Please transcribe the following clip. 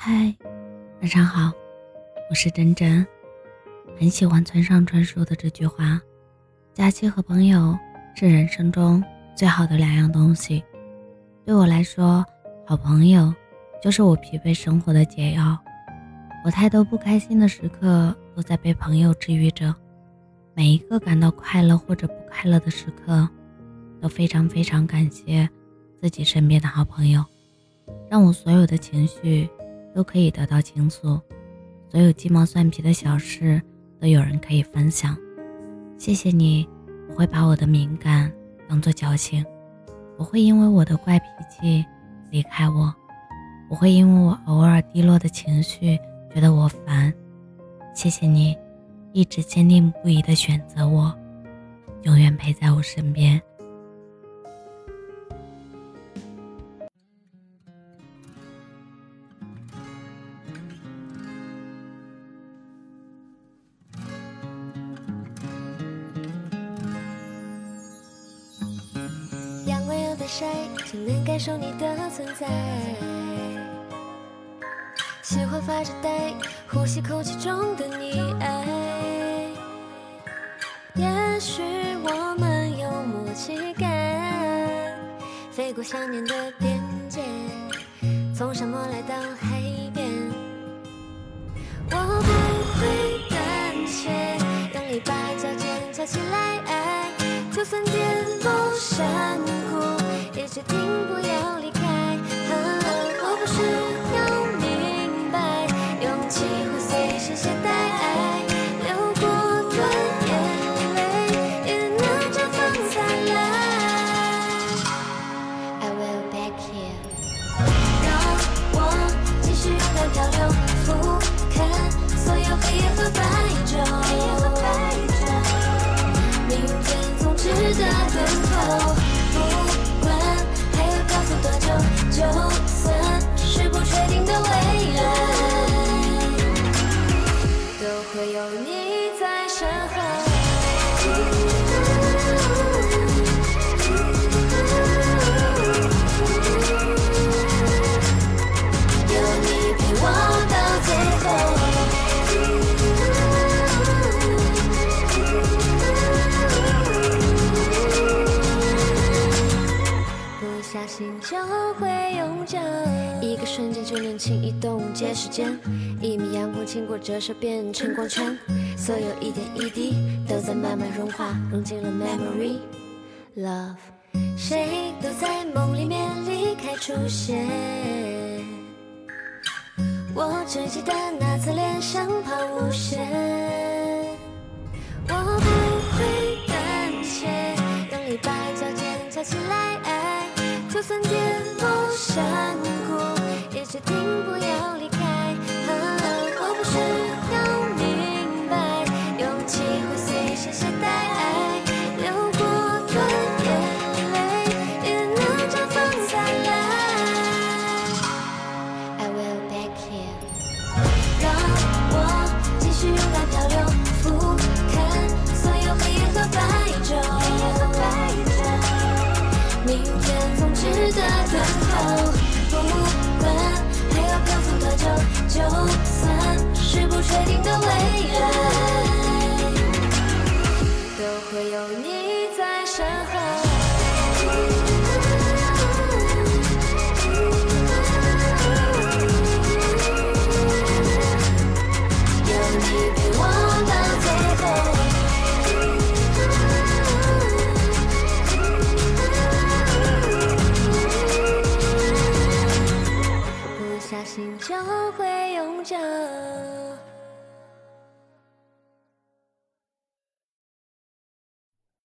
嗨，晚上好，我是真真。很喜欢村上春树的这句话：“假期和朋友是人生中最好的两样东西。”对我来说，好朋友就是我疲惫生活的解药。我太多不开心的时刻都在被朋友治愈着。每一个感到快乐或者不快乐的时刻，都非常非常感谢自己身边的好朋友，让我所有的情绪。都可以得到倾诉，所有鸡毛蒜皮的小事都有人可以分享。谢谢你，我会把我的敏感当做矫情，不会因为我的怪脾气离开我，不会因为我偶尔低落的情绪觉得我烦。谢谢你，一直坚定不移的选择我，永远陪在我身边。晒就能感受你的存在，喜欢发着呆，呼吸空气中的溺爱。也许我们有默契感，飞过想念的边界，从沙漠来到海边。我不会胆怯，用力把脚尖翘起来，就算颠簸山决定不要离你在身后。一个瞬间就能轻易冻结时间。一米阳光经过折射变成光圈，所有一点一滴都在慢慢融化，融进了 memory love。谁都在梦里面离开出现，我只记得那侧脸像抛物线。我不会胆怯，用力把脚尖翘起来。就算颠簸山谷，也决定不了确定的未来都会有你在身后不小心就会永久